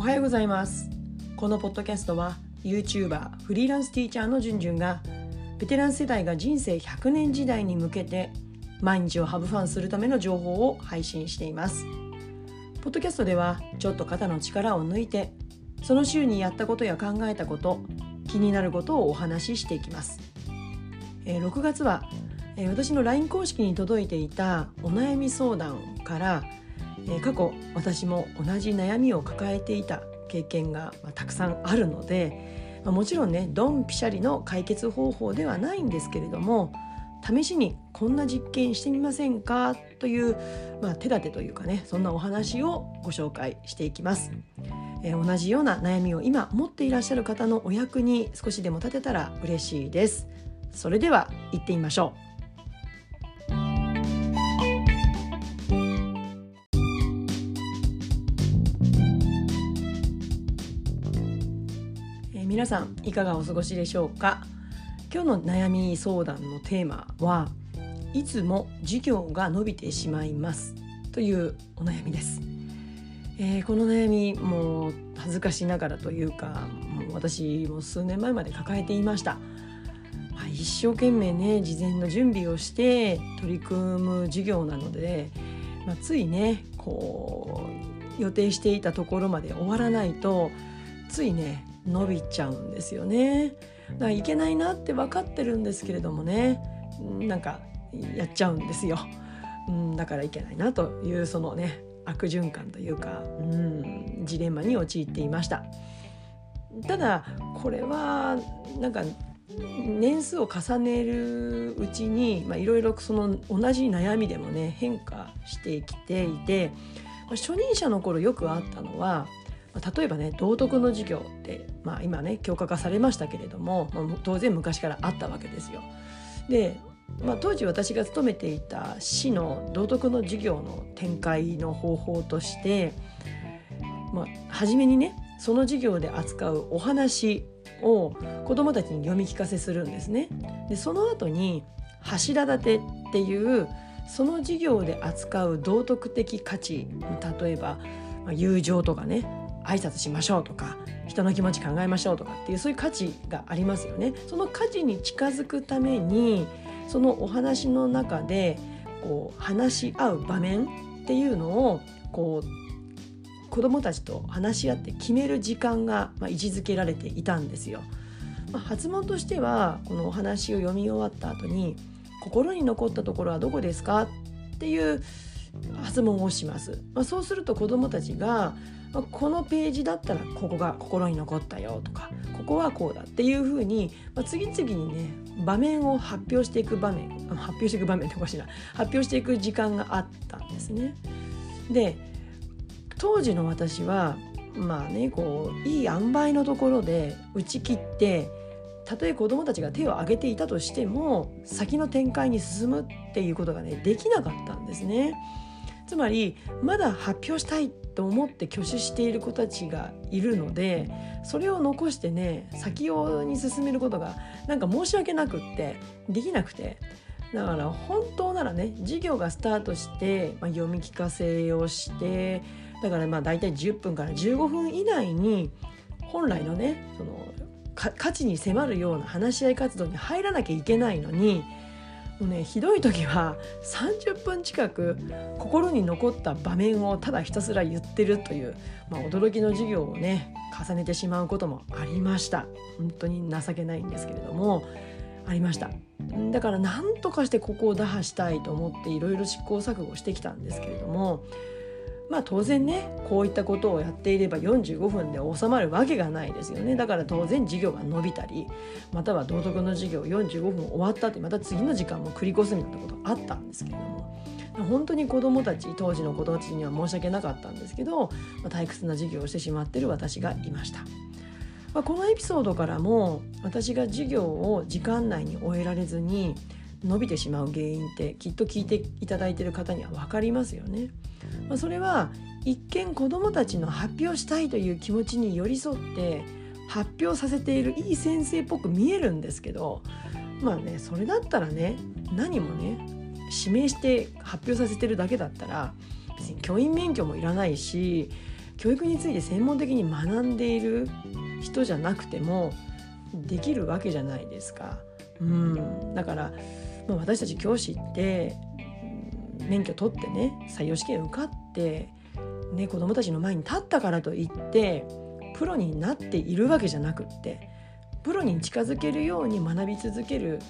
おはようございます。このポッドキャストは YouTuber フリーランスティーチャーのじゅんじゅんがベテラン世代が人生100年時代に向けて毎日をハブファンするための情報を配信しています。ポッドキャストではちょっと肩の力を抜いてその週にやったことや考えたこと気になることをお話ししていきます、え、6月は、え、私の LINE 公式に届いていたお悩み相談からえー、過去私も同じ悩みを抱えていた経験が、まあ、たくさんあるので、まあ、もちろんねドンピシャリの解決方法ではないんですけれども試しにこんな実験してみませんかという、まあ、手立てというかねそんなお話をご紹介していきます。えー、同じような悩みを今持っていらっしゃる方のお役に少しでも立てたら嬉しいです。それでは行ってみましょう。皆さんいかがお過ごしでしょうか？今日の悩み相談のテーマはいつも授業が伸びてしまいますというお悩みです、えー、この悩みもう恥ずかしながらというかもう私も数年前まで抱えていました、まあ、一生懸命ね事前の準備をして取り組む授業なので、まあ、ついねこう予定していたところまで終わらないとついね伸びちゃうんですよね。だからいけないなって分かってるんですけれどもねなんかやっちゃうんですよ。うん、だからいけないなというそのね悪循環というか、うん、ジレンマに陥っていました。ただこれはなんか年数を重ねるうちにいろいろその同じ悩みでもね変化してきていて初任者の頃よくあったのは例えばね道徳の授業って、まあ、今ね強化化されましたけれども、まあ、当然昔からあったわけですよ。で、まあ、当時私が勤めていた市の道徳の授業の展開の方法として、まあ、初めにねその授業で扱うお話を子どもたちに読み聞かせするんですね。でその後に柱立てっていうその授業で扱う道徳的価値例えば友情とかね挨拶しましょうとか人の気持ち考えましょうとかっていうそういう価値がありますよね。その価値に近づくためにそのお話の中でこう話し合う場面っていうのをこう子どもたちと話し合って決める時間が、まあ、位置づけられていたんですよ。まあ、発問としてはこのお話を読み終わった後に「心に残ったところはどこですか?」っていう発問をします。まあ、そうすると子どもたちがまあ、このページだったらここが心に残ったよとかここはこうだっていうふうに、まあ、次々にね場面を発表していく場面発表していく場面っておかしいな発表していく時間があったんですね。で当時の私はまあねこういい塩梅のところで打ち切ってたとえ子どもたちが手を挙げていたとしても先の展開に進むっていうことがねできなかったんですね。つまりまだ発表したいと思って挙手している子たちがいるのでそれを残してね先用に進めることがなんか申し訳なくってできなくてだから本当ならね授業がスタートして、まあ、読み聞かせをしてだからまあ大体10分から15分以内に本来のねその価値に迫るような話し合い活動に入らなきゃいけないのにもうねひどい時は30分近く心に残った場面をただひたすら言ってるという、まあ、驚きの授業をね重ねてしまうこともありました。本当に情けないんですけれどもありました。だから何とかしてここを打破したいと思っていろいろ試行錯誤してきたんですけれどもまあ当然ねこういったことをやっていれば45分で収まるわけがないですよねだから当然授業が伸びたりまたは道徳の授業45分終わったってまた次の時間も繰り越すみたいなことあったんですけれども本当に子どもたち当時の子どもたちには申し訳なかったんですけど、ま、退屈な授業をしてしまってる私がいました。まあ、このエピソードからも私が授業を時間内に終えられずに伸びてしまう原因ってきっと聞いていただいている方には分かりますよね。まあ、それは一見子どもたちの発表したいという気持ちに寄り添って発表させているいい先生っぽく見えるんですけどまあねそれだったらね何もね指名して発表させてるだけだったら別に教員免許もいらないし教育について専門的に学んでいる人じゃなくてもできるわけじゃないですか。うん、だから、まあ、私たち教師って免許取ってね採用試験受かって、ね、子どもたちの前に立ったからといってプロになっているわけじゃなくってプロに近づけるように学び続ける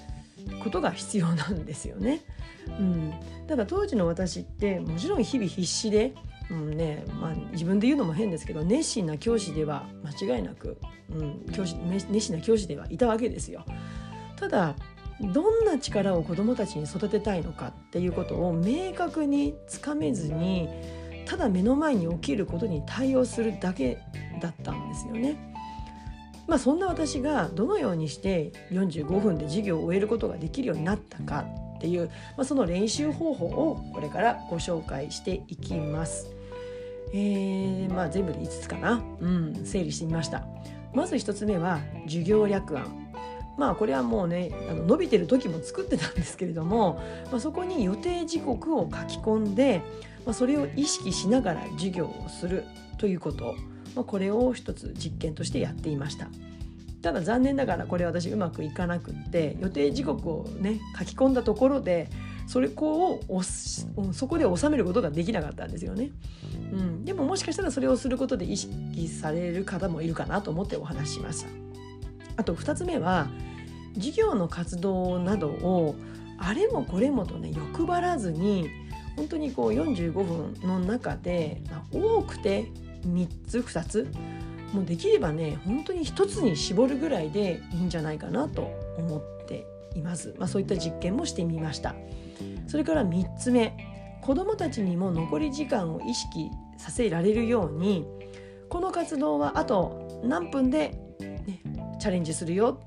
ことが必要なんですよね。うん、ただ当時の私ってもちろん日々必死で、うんねまあ、自分で言うのも変ですけど熱心な教師では間違いなく、うん、教師熱心な教師ではいたわけですよ。ただどんな力を子どもたちに育てたいのかっていうことを明確につかめずにただ目の前に起きることに対応するだけだったんですよね。まあ、そんな私がどのようにして45分で授業を終えることができるようになったかっていう、まあ、その練習方法をこれからご紹介していきます。えー、まあ、全部で5つかな、うん、整理してみました。まず1つ目は授業略案まあこれはもうねあの伸びてる時も作ってたんですけれども、まあ、そこに予定時刻を書き込んで、まあ、それを意識しながら授業をするということ、まあ、これを一つ実験としてやっていました。ただ残念ながらこれ私うまくいかなくって予定時刻をね書き込んだところでそれこをそこで収めることができなかったんですよね、うん、でももしかしたらそれをすることで意識される方もいるかなと思ってお話ししました。あと2つ目は事業の活動などをあれもこれもとね欲張らずに本当にこう45分の中で、まあ、多くて3つ2つもうできればね本当に1つに絞るぐらいでいいんじゃないかなと思っています、まあ、そういった実験もしてみました。それから3つ目子どもたちにも残り時間を意識させられるようにこの活動はあと何分で、ね、チャレンジするよ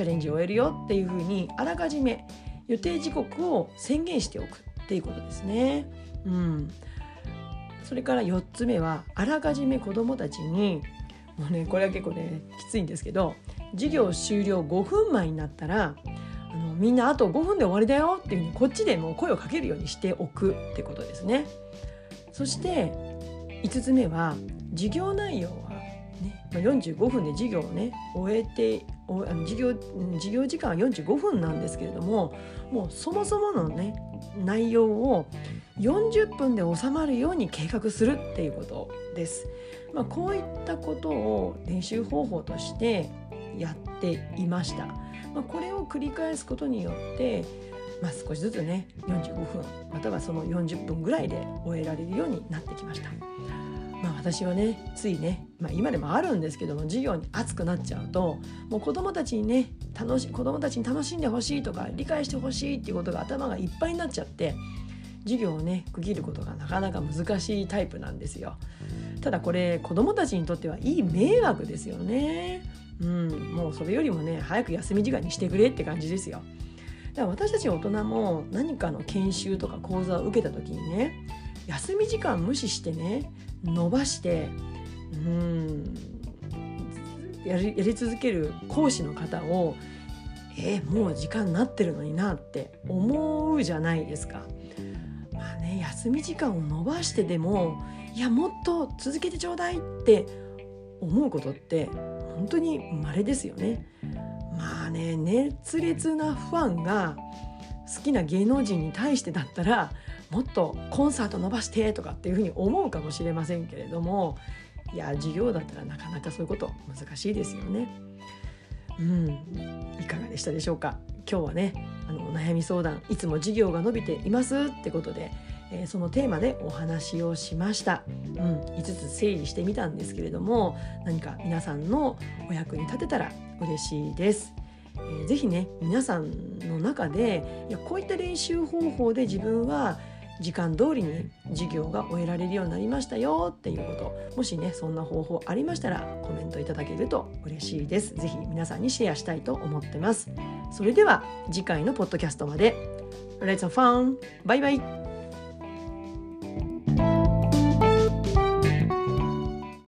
チャレンジを終えるよっていうふうにあらかじめ予定時刻を宣言しておくっていうことですね。うん、それから4つ目はあらかじめ子どもたちにもうねこれは結構ねきついんですけど授業終了5分前になったらあのみんなあと5分で終わりだよっていうふうにこっちでもう声をかけるようにしておくってことですね。そして5つ目は授業内容はね、まあ、45分で授業をね終えて授業授業時間は45分なんですけれどももうそもそものね内容を40分で収まるように計画するっていうことです。まあ、こういったことを練習方法としてやっていました。まあ、これを繰り返すことによって、まあ、少しずつね45分またはその40分ぐらいで終えられるようになってきました。まあ、私はねついね、まあ、今でもあるんですけども授業に熱くなっちゃうともう子どもたちにね楽し子どもたちに楽しんでほしいとか理解してほしいっていうことが頭がいっぱいになっちゃって授業をね区切ることがなかなか難しいタイプなんですよ。ただこれ子どもたちにとってはいい迷惑ですよね。うん、もうそれよりもね早く休み時間にしてくれって感じですよ。だから私たち大人も何かの研修とか講座を受けた時にね休み時間無視してね伸ばしてうんやりやり続ける講師の方をえー、もう時間になってるのになって思うじゃないですか。まあね休み時間を延ばしてでもいやもっと続けてちょうだいって思うことって本当に稀ですよね。まあね熱烈なファンが好きな芸能人に対してだったらもっとコンサート伸ばしてとかっていうふうに思うかもしれませんけれどもいや授業だったらなかなかそういうこと難しいですよね。うん、いかがでしたでしょうか？今日はねあのお悩み相談いつも授業が伸びていますってことで、えー、そのテーマでお話をしました、うん、5つ整理してみたんですけれども何か皆さんのお役に立てたら嬉しいです。えー、ぜひね皆さんの中でいやこういった練習方法で自分は時間通りに授業が終えられるようになりましたよっていうこと。もしねそんな方法ありましたらコメントいただけると嬉しいです。是非皆さんにシェアしたいと思ってます。それでは次回のポッドキャストまで。Let's have fun! バイバイ